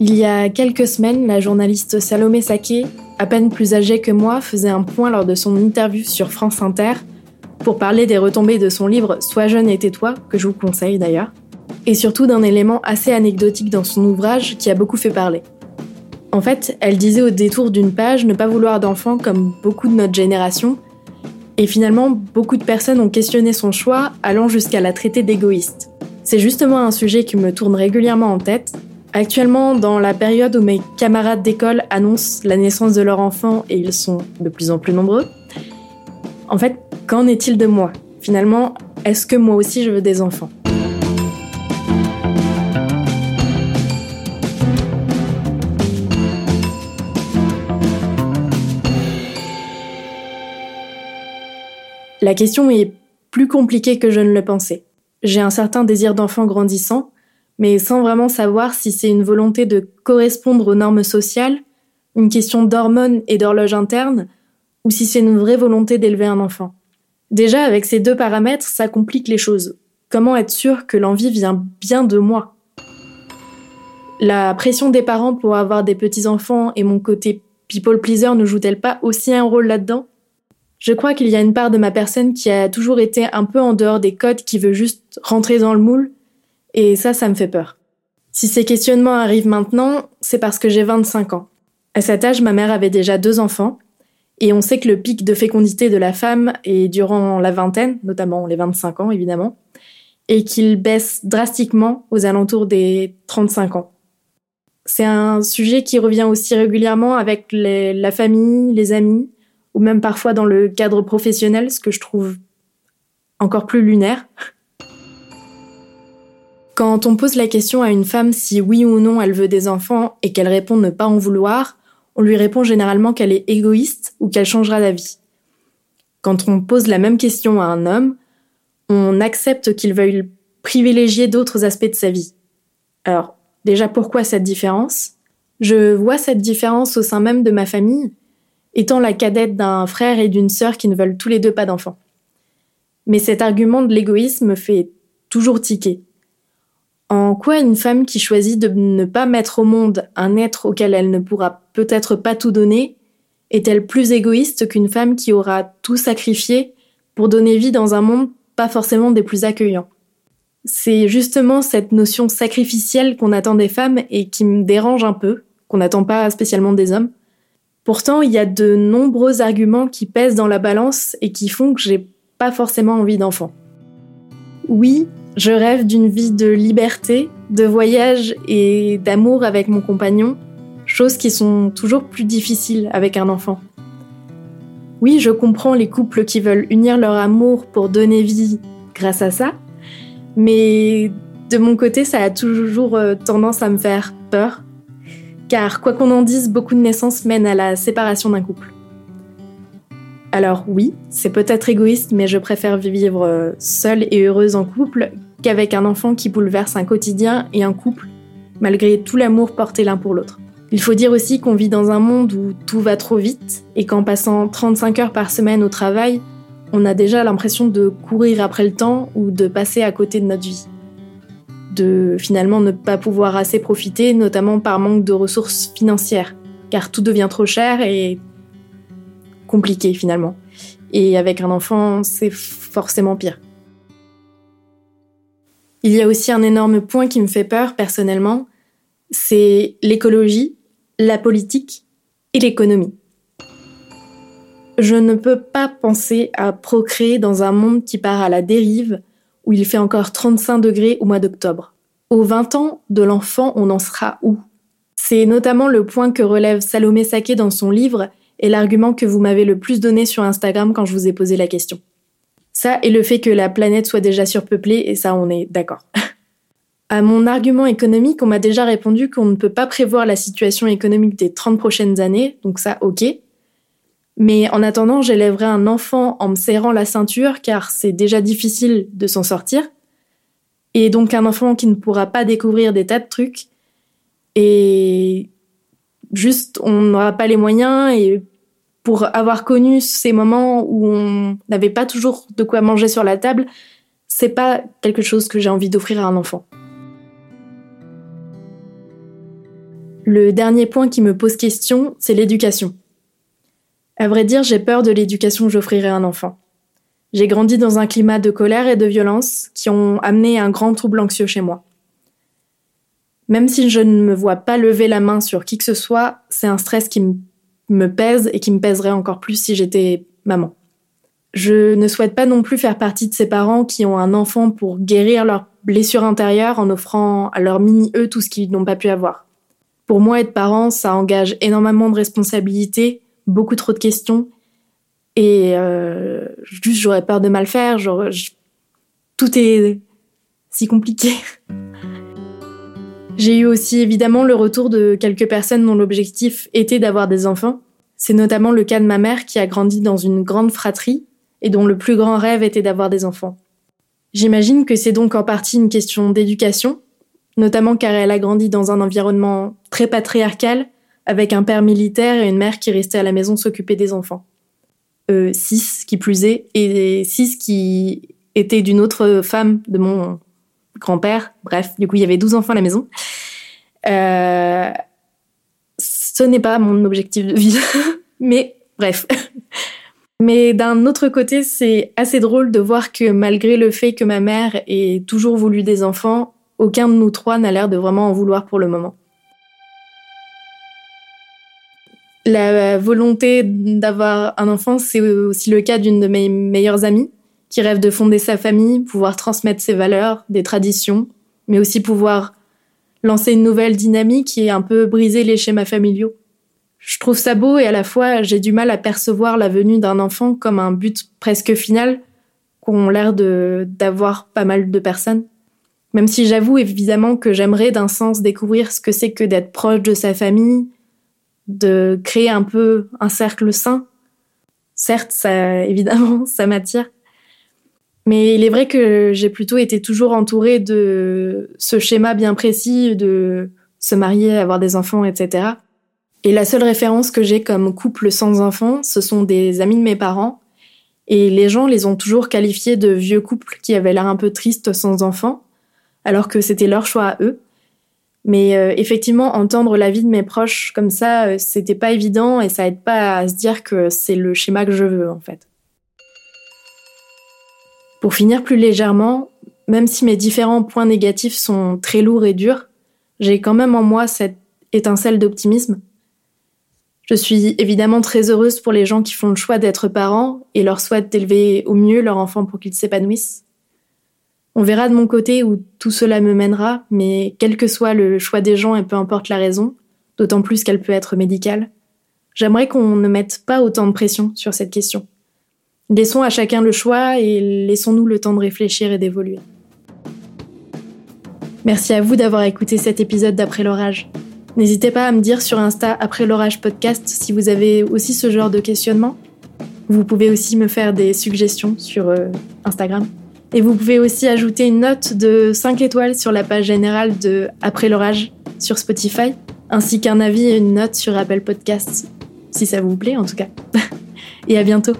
Il y a quelques semaines, la journaliste Salomé Saké, à peine plus âgée que moi, faisait un point lors de son interview sur France Inter pour parler des retombées de son livre Sois jeune et tais-toi, que je vous conseille d'ailleurs, et surtout d'un élément assez anecdotique dans son ouvrage qui a beaucoup fait parler. En fait, elle disait au détour d'une page ne pas vouloir d'enfants comme beaucoup de notre génération, et finalement, beaucoup de personnes ont questionné son choix, allant jusqu'à la traiter d'égoïste. C'est justement un sujet qui me tourne régulièrement en tête, Actuellement, dans la période où mes camarades d'école annoncent la naissance de leur enfant et ils sont de plus en plus nombreux, en fait, qu'en est-il de moi? Finalement, est-ce que moi aussi je veux des enfants? La question est plus compliquée que je ne le pensais. J'ai un certain désir d'enfant grandissant, mais sans vraiment savoir si c'est une volonté de correspondre aux normes sociales, une question d'hormones et d'horloge interne, ou si c'est une vraie volonté d'élever un enfant. Déjà, avec ces deux paramètres, ça complique les choses. Comment être sûr que l'envie vient bien de moi? La pression des parents pour avoir des petits-enfants et mon côté people pleaser ne joue-t-elle pas aussi un rôle là-dedans? Je crois qu'il y a une part de ma personne qui a toujours été un peu en dehors des codes, qui veut juste rentrer dans le moule et ça, ça me fait peur. Si ces questionnements arrivent maintenant, c'est parce que j'ai 25 ans. À cet âge, ma mère avait déjà deux enfants, et on sait que le pic de fécondité de la femme est durant la vingtaine, notamment les 25 ans évidemment, et qu'il baisse drastiquement aux alentours des 35 ans. C'est un sujet qui revient aussi régulièrement avec la famille, les amis, ou même parfois dans le cadre professionnel, ce que je trouve encore plus lunaire. Quand on pose la question à une femme si oui ou non elle veut des enfants et qu'elle répond ne pas en vouloir, on lui répond généralement qu'elle est égoïste ou qu'elle changera d'avis. Quand on pose la même question à un homme, on accepte qu'il veuille privilégier d'autres aspects de sa vie. Alors, déjà pourquoi cette différence? Je vois cette différence au sein même de ma famille, étant la cadette d'un frère et d'une sœur qui ne veulent tous les deux pas d'enfants. Mais cet argument de l'égoïsme me fait toujours tiquer. En quoi une femme qui choisit de ne pas mettre au monde un être auquel elle ne pourra peut-être pas tout donner est-elle plus égoïste qu'une femme qui aura tout sacrifié pour donner vie dans un monde pas forcément des plus accueillants? C'est justement cette notion sacrificielle qu'on attend des femmes et qui me dérange un peu, qu'on n'attend pas spécialement des hommes. Pourtant, il y a de nombreux arguments qui pèsent dans la balance et qui font que j'ai pas forcément envie d'enfant. Oui, je rêve d'une vie de liberté, de voyage et d'amour avec mon compagnon, choses qui sont toujours plus difficiles avec un enfant. Oui, je comprends les couples qui veulent unir leur amour pour donner vie grâce à ça, mais de mon côté, ça a toujours euh, tendance à me faire peur, car quoi qu'on en dise, beaucoup de naissances mènent à la séparation d'un couple. Alors oui, c'est peut-être égoïste, mais je préfère vivre euh, seule et heureuse en couple qu'avec un enfant qui bouleverse un quotidien et un couple, malgré tout l'amour porté l'un pour l'autre. Il faut dire aussi qu'on vit dans un monde où tout va trop vite et qu'en passant 35 heures par semaine au travail, on a déjà l'impression de courir après le temps ou de passer à côté de notre vie. De finalement ne pas pouvoir assez profiter, notamment par manque de ressources financières, car tout devient trop cher et compliqué finalement. Et avec un enfant, c'est forcément pire. Il y a aussi un énorme point qui me fait peur personnellement, c'est l'écologie, la politique et l'économie. Je ne peux pas penser à procréer dans un monde qui part à la dérive, où il fait encore 35 degrés au mois d'octobre. Aux 20 ans de l'enfant, on en sera où? C'est notamment le point que relève Salomé Saké dans son livre et l'argument que vous m'avez le plus donné sur Instagram quand je vous ai posé la question. Ça et le fait que la planète soit déjà surpeuplée, et ça on est d'accord. à mon argument économique, on m'a déjà répondu qu'on ne peut pas prévoir la situation économique des 30 prochaines années, donc ça ok. Mais en attendant, j'élèverai un enfant en me serrant la ceinture car c'est déjà difficile de s'en sortir. Et donc un enfant qui ne pourra pas découvrir des tas de trucs. Et juste, on n'aura pas les moyens et pour avoir connu ces moments où on n'avait pas toujours de quoi manger sur la table, c'est pas quelque chose que j'ai envie d'offrir à un enfant. Le dernier point qui me pose question, c'est l'éducation. À vrai dire, j'ai peur de l'éducation que j'offrirai à un enfant. J'ai grandi dans un climat de colère et de violence qui ont amené un grand trouble anxieux chez moi. Même si je ne me vois pas lever la main sur qui que ce soit, c'est un stress qui me pèse et qui me pèserait encore plus si j'étais maman. Je ne souhaite pas non plus faire partie de ces parents qui ont un enfant pour guérir leurs blessures intérieures en offrant à leur mini-eux tout ce qu'ils n'ont pas pu avoir. Pour moi, être parent, ça engage énormément de responsabilités, beaucoup trop de questions, et euh, juste j'aurais peur de mal faire, genre, tout est si compliqué. J'ai eu aussi évidemment le retour de quelques personnes dont l'objectif était d'avoir des enfants. C'est notamment le cas de ma mère qui a grandi dans une grande fratrie et dont le plus grand rêve était d'avoir des enfants. J'imagine que c'est donc en partie une question d'éducation, notamment car elle a grandi dans un environnement très patriarcal, avec un père militaire et une mère qui restait à la maison s'occuper des enfants. Euh, six, qui plus est, et six qui était d'une autre femme de mon grand-père. Bref, du coup, il y avait 12 enfants à la maison. Euh, ce n'est pas mon objectif de vie, mais bref. Mais d'un autre côté, c'est assez drôle de voir que malgré le fait que ma mère ait toujours voulu des enfants, aucun de nous trois n'a l'air de vraiment en vouloir pour le moment. La volonté d'avoir un enfant, c'est aussi le cas d'une de mes meilleures amies, qui rêve de fonder sa famille, pouvoir transmettre ses valeurs, des traditions, mais aussi pouvoir lancer une nouvelle dynamique et un peu briser les schémas familiaux. Je trouve ça beau et à la fois j'ai du mal à percevoir la venue d'un enfant comme un but presque final qu'ont l'air d'avoir pas mal de personnes. Même si j'avoue évidemment que j'aimerais d'un sens découvrir ce que c'est que d'être proche de sa famille, de créer un peu un cercle sain. Certes, ça, évidemment, ça m'attire. Mais il est vrai que j'ai plutôt été toujours entourée de ce schéma bien précis de se marier, avoir des enfants, etc. Et la seule référence que j'ai comme couple sans enfants, ce sont des amis de mes parents. Et les gens les ont toujours qualifiés de vieux couples qui avaient l'air un peu tristes sans enfants, alors que c'était leur choix à eux. Mais euh, effectivement, entendre l'avis de mes proches comme ça, euh, c'était pas évident et ça aide pas à se dire que c'est le schéma que je veux en fait. Pour finir plus légèrement, même si mes différents points négatifs sont très lourds et durs, j'ai quand même en moi cette étincelle d'optimisme. Je suis évidemment très heureuse pour les gens qui font le choix d'être parents et leur souhaitent d'élever au mieux leur enfant pour qu'ils s'épanouissent. On verra de mon côté où tout cela me mènera, mais quel que soit le choix des gens et peu importe la raison, d'autant plus qu'elle peut être médicale, j'aimerais qu'on ne mette pas autant de pression sur cette question. Laissons à chacun le choix et laissons-nous le temps de réfléchir et d'évoluer. Merci à vous d'avoir écouté cet épisode d'Après l'orage. N'hésitez pas à me dire sur Insta Après l'orage podcast si vous avez aussi ce genre de questionnement. Vous pouvez aussi me faire des suggestions sur euh, Instagram. Et vous pouvez aussi ajouter une note de 5 étoiles sur la page générale de Après l'orage sur Spotify, ainsi qu'un avis et une note sur Apple Podcasts, si ça vous plaît en tout cas. et à bientôt